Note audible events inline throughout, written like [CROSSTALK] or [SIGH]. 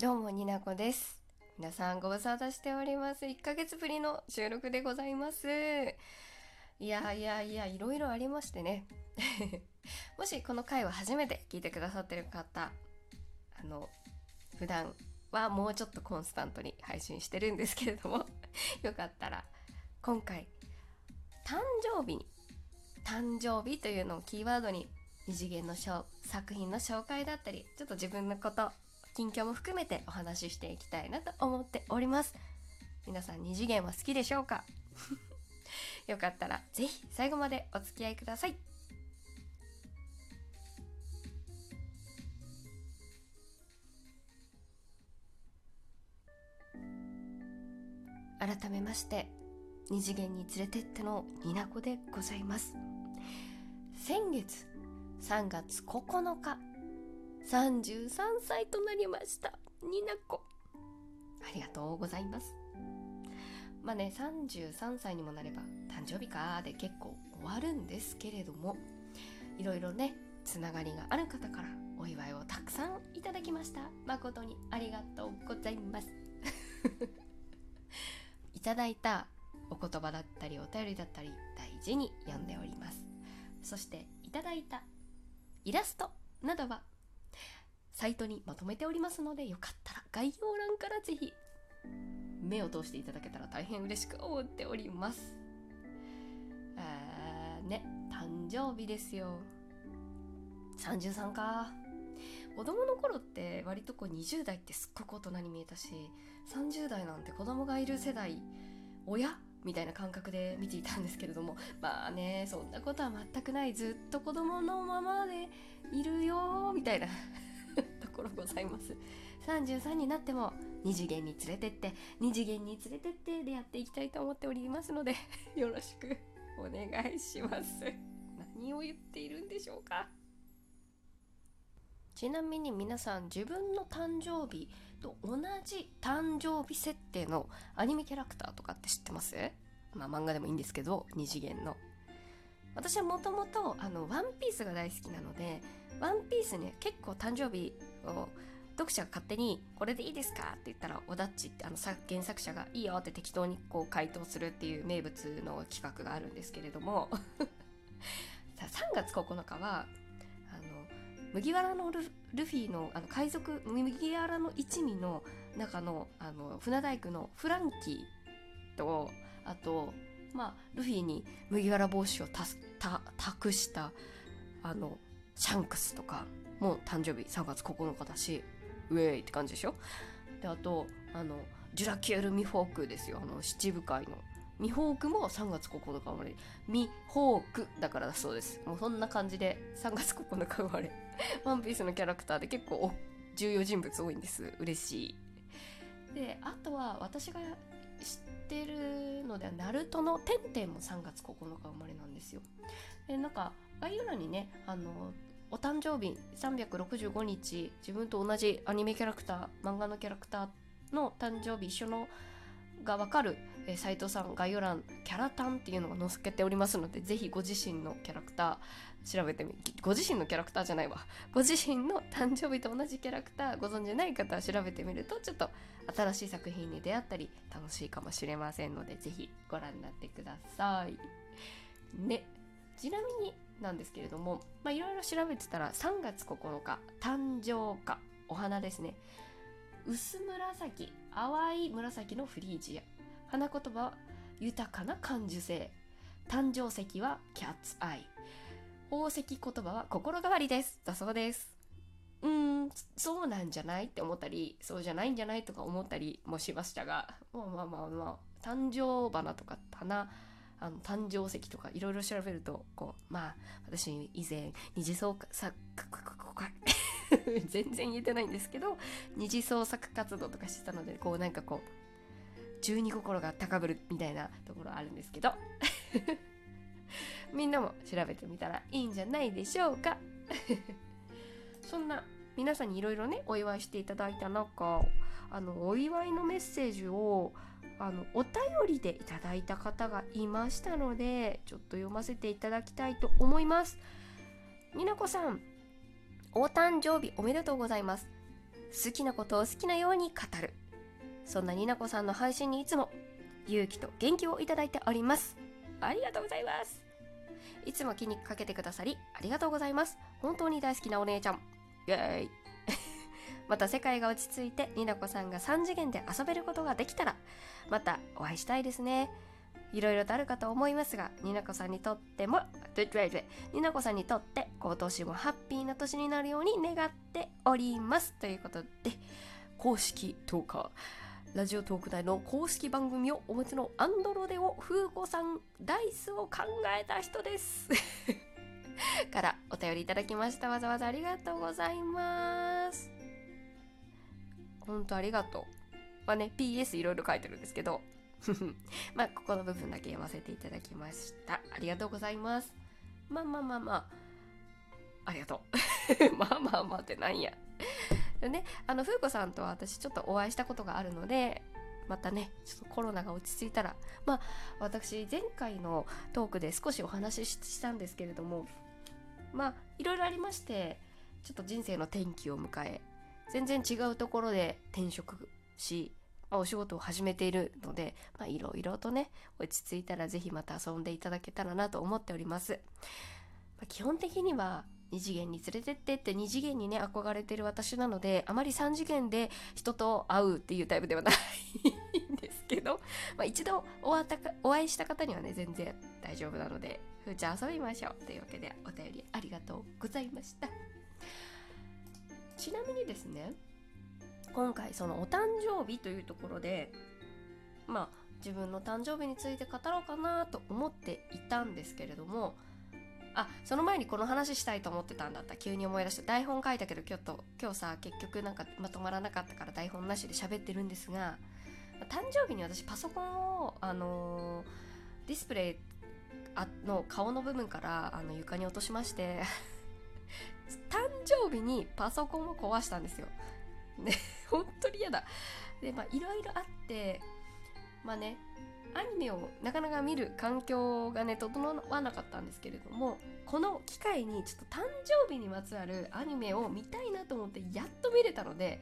どうもになこです。皆さんご無沙汰しております。1ヶ月ぶりの収録でございます。いやいやいやいろいろありましてね。[LAUGHS] もしこの回を初めて聞いてくださってる方あの普段はもうちょっとコンスタントに配信してるんですけれども [LAUGHS] よかったら今回誕生日に誕生日というのをキーワードに二次元の作品の紹介だったりちょっと自分のこと近況も含めてお話ししていきたいなと思っております。皆さん二次元は好きでしょうか？[LAUGHS] よかったら是非最後までお付き合いください。改めまして二次元に連れてってのになこでございます。先月3月9日33歳となりました。になこ。ありがとうございます。まあね33歳にもなれば誕生日かで結構終わるんですけれどもいろいろねつながりがある方からお祝いをたくさんいただきました。誠にありがとうございます。[LAUGHS] いただいたお言葉だったりお便りだったり大事に読んでおります。そしていただいたイラストなどはサイトにまとめておりますのでよかったら概要欄からぜひ目を通していただけたら大変嬉しく思っております。あーね誕生日ですよ。33か。子供の頃って割とこう20代ってすっごく大人に見えたし30代なんて子供がいる世代親？みたいな感覚で見ていたんですけれどもまあねそんなことは全くない。ずっと子供のままでいるよみたいな。ころございます。33になっても2次元に連れてって2次元に連れてってでやっていきたいと思っておりますので [LAUGHS] よろしくお願いします。何を言っているんでしょうか。ちなみに皆さん自分の誕生日と同じ誕生日設定のアニメキャラクターとかって知ってます？まあ漫画でもいいんですけど2次元の。私はもともとあのワンピースが大好きなのでワンピースね結構誕生日を読者が勝手に「これでいいですか?」って言ったらオダッチってあの原作者が「いいよ」って適当にこう回答するっていう名物の企画があるんですけれども3月9日はあの麦わらのルルフィのあの海賊麦わらの一味の中のあの船大工のフランキーとあとまあルフィに麦わら帽子を託したあのシャンクスとかも誕生日3月9日だしウェイって感じでしょ？であとあのジュラキュール・ミホークですよ。あの七部会の。ミホークも3月9日生まれ。ミホークだからだそうです。もうそんな感じで3月9日生まれ。[LAUGHS] ワンピースのキャラクターで結構重要人物多いんです。嬉しい。であとは私がってるのではナルトのテンテンも3月9日生まれなんですよ。でなんか概要欄にねあのお誕生日365日自分と同じアニメキャラクター漫画のキャラクターの誕生日一緒のがわかる斎、えー、藤さん概要欄キャラタンっていうのが載せておりますのでぜひご自身のキャラクター調べてみご自身のキャラクターじゃないわ。[LAUGHS] ご自身の誕生日と同じキャラクターご存じない方は調べてみるとちょっと新しい作品に出会ったり楽しいかもしれませんのでぜひご覧になってください。ね。ちなみになんですけれどもいろいろ調べてたら3月9日誕生花お花ですね。薄紫淡い紫のフリージア。花言葉は豊かな感受性。誕生石はキャッツアイ。宝石言葉は心変わりです。だそうです。うーんそうなんじゃないって思ったりそうじゃないんじゃないとか思ったりもしましたがまあまあまあまあ誕生花とか花あの誕生石とかいろいろ調べるとこうまあ私以前二次創作 [LAUGHS] 全然言えてないんですけど二次創作活動とかしてたのでこうなんかこう十二心が高ぶるみたいなところあるんですけど [LAUGHS] みんなも調べてみたらいいんじゃないでしょうか。[LAUGHS] そんな皆さんにいろいろねお祝いしていただいた中あのお祝いのメッセージをあのお便りでいただいた方がいましたのでちょっと読ませていただきたいと思います。になこさんお誕生日おめでとうございます。好きなことを好きなように語る。そんなになこさんの配信にいつも勇気と元気をいただいております。ありがとうございます。いつも気にかけてくださりありがとうございます。本当に大好きなお姉ちゃん。イエーイ。[LAUGHS] また世界が落ち着いてになこさんが3次元で遊べることができたらまたお会いしたいですね。いろいろとあるかと思いますがになこさんにとってもになこさんにとって今年もハッピーな年になるように願っております。ということで公式トーカーラジオトーク内の公式番組をお持ちのアンドロデオ風子さんダイスを考えた人です。[LAUGHS] からお便りいただきました。わざわざありがとうございます。本当ありがとう。まあね PS いろいろ書いてるんですけど [LAUGHS] まあここの部分だけ読ませていただきました。ありがとうございます。まあまあまあまあ。ありがとう。[LAUGHS] まあまあまあってなんや。ねあの風子さんとは私ちょっとお会いしたことがあるのでまたねちょっとコロナが落ち着いたら。まあ私前回のトークで少しお話ししたんですけれどもまあいろいろありましてちょっと人生の転機を迎え全然違うところで転職し、お仕事を始めているのでいろいろとね落ち着いたら是非また遊んでいただけたらなと思っております、まあ、基本的には2次元に連れてってって2次元にね憧れてる私なのであまり3次元で人と会うっていうタイプではないんですけど、まあ、一度お会ったかお会いした方にはね全然大丈夫なのでふーちゃん遊びましょうというわけでお便りありがとうございました。ちなみにですね今回そのお誕生日というところでまあ自分の誕生日について語ろうかなと思っていたんですけれどもあその前にこの話したいと思ってたんだった急に思い出して台本書いたけど今日と今日さ結局なんかまとまらなかったから台本なしで喋ってるんですが誕生日に私パソコンをあのー、ディスプレイの顔の部分からあの床に落としまして [LAUGHS] 誕生日にパソコンを壊したんですよ。ね、[LAUGHS] 本当に嫌だ。で、まあ、いろいろあって、まあね、アニメをなかなか見る環境がね整わなかったんですけれどもこの機会にちょっと誕生日にまつわるアニメを見たいなと思ってやっと見れたので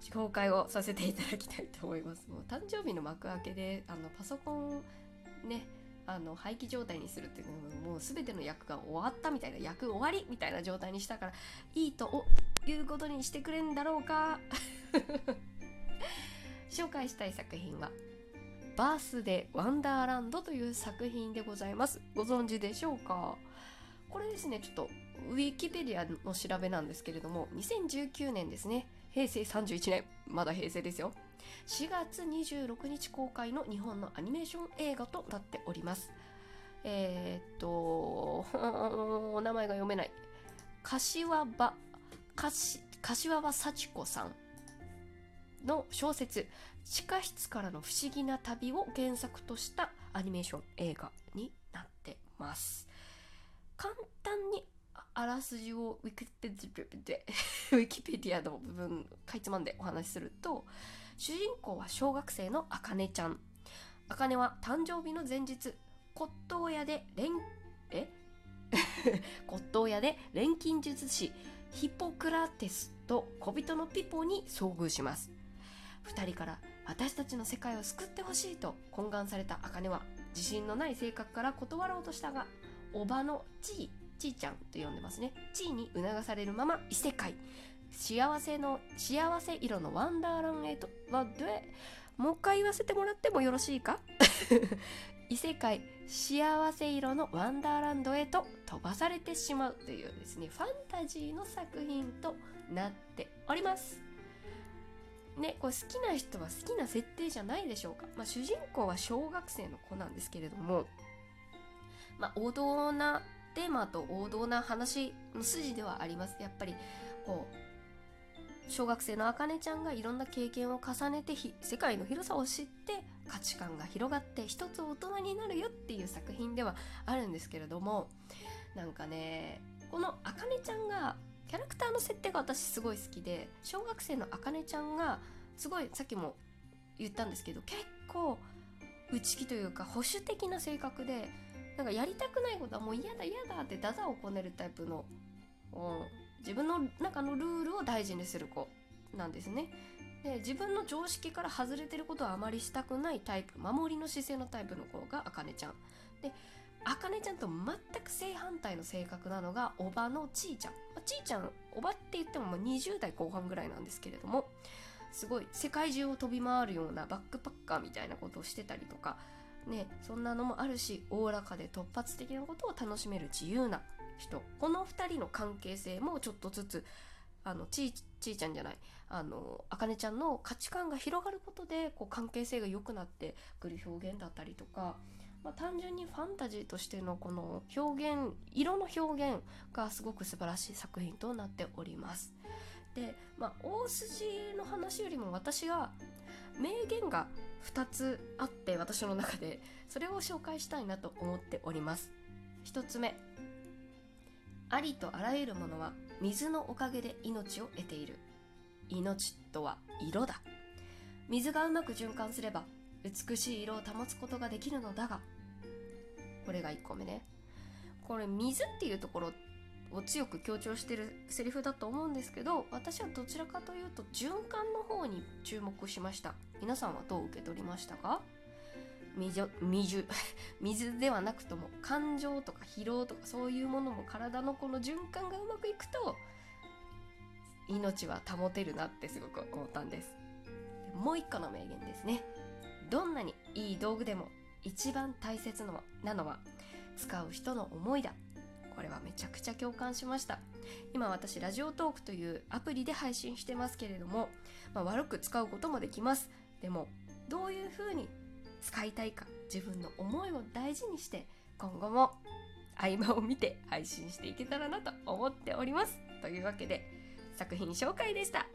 紹介をさせていただきたいと思いますもう誕生日の幕開けであのパソコンねあの廃棄状態にするっていうのももう全ての役が終わったみたいな役終わりみたいな状態にしたからいいということにしてくれんだろうか [LAUGHS] 紹介したい作品はバースデーワンダーランドという作品でございます。ご存知でしょうか？これですね、ちょっとウィキペディアの調べなんですけれども、2019年ですね、平成31年、まだ平成ですよ。4月26日公開の日本のアニメーション映画となっております。えー、っと、お [LAUGHS] 名前が読めない。柏場、柏場幸子さんの小説地下室からの不思議な旅を原作としたアニメーション映画になってます。簡単にあらすじをウィキペディア [LAUGHS] の部分かいつまんでお話しすると主人公は小学生のあかねちゃん。あかねは誕生日の前日骨董屋で錬え？[LAUGHS] 骨董屋で錬金術師。ヒポクラテスと小人のピポに遭遇します。2人から私たちの世界を救ってほしいと懇願された茜は自信のない性格から断ろうとしたがおばのちいちいちゃんと呼んでますね。ちいに促されるまま異世界。幸せの幸せ色のワンダーランへとはでもう一回言わせてもらってもよろしいか？異世界幸せ色のワンダーランドへと飛ばされてしまうというですねファンタジーの作品となっておりますね、これ好きな人は好きな設定じゃないでしょうか。まあ、主人公は小学生の子なんですけれども、まあ、王道なテーマと王道な話の筋ではあります。やっぱり、こう、小学生のあかねちゃんがいろんな経験を重ねて世界の広さを知って価値観が広がって一つ大人になるよっていう作品ではあるんですけれどもなんかねこのあかねちゃんがキャラクターの設定が私すごい好きで小学生のあかねちゃんがすごいさっきも言ったんですけど結構内気というか保守的な性格でなんかやりたくないことはもう嫌だ嫌だってダダをこねるタイプの、うん、自分の中のルールを大事にする子なんですね。で自分の常識から外れてることはあまりしたくないタイプ守りの姿勢のタイプの子があかねちゃん。であかねちゃんと全く正反対の性格なのがおばのちーちゃん、まあ、ちーちゃんおばって言ってもま20代後半ぐらいなんですけれどもすごい世界中を飛び回るようなバックパッカーみたいなことをしてたりとかねそんなのもあるしおおらかで突発的なことを楽しめる自由な人。この2人の関係性もちょっとずつあのちーちーちゃんじゃない。あのあかねちゃんの価値観が広がることでこう関係性が良くなってくる表現だったりとかまあ、単純にファンタジーとしてのこの表現色の表現がすごく素晴らしい作品となっております。で、まあ、大筋の話よりも私が名言が2つあって私の中でそれを紹介したいなと思っております。1つ目。ありとあらゆるものは水のおかげで命を得ている。命とは色だ。水がうまく循環すれば美しい色を保つことができるのだが。これが1個目ね。これ水っていうところを強く強調してるセリフだと思うんですけど私はどちらかというと循環の方に注目しました。皆さんはどう受け取りましたか？水水 [LAUGHS] 水ではなくとも感情とか疲労とかそういうものも体のこの循環がうまくいくと命は保てるなってすごく思ったんです。もう一個の名言ですね。どんなにいい道具でも一番大切なのは使う人の思いだ。これはめちゃくちゃ共感しました。今私ラジオトークというアプリで配信してますけれども、まあ、悪く使うこともできます。でもどういう風に使いたいか自分の思いを大事にして今後も合間を見て配信していけたらなと思っております。というわけで作品紹介でした。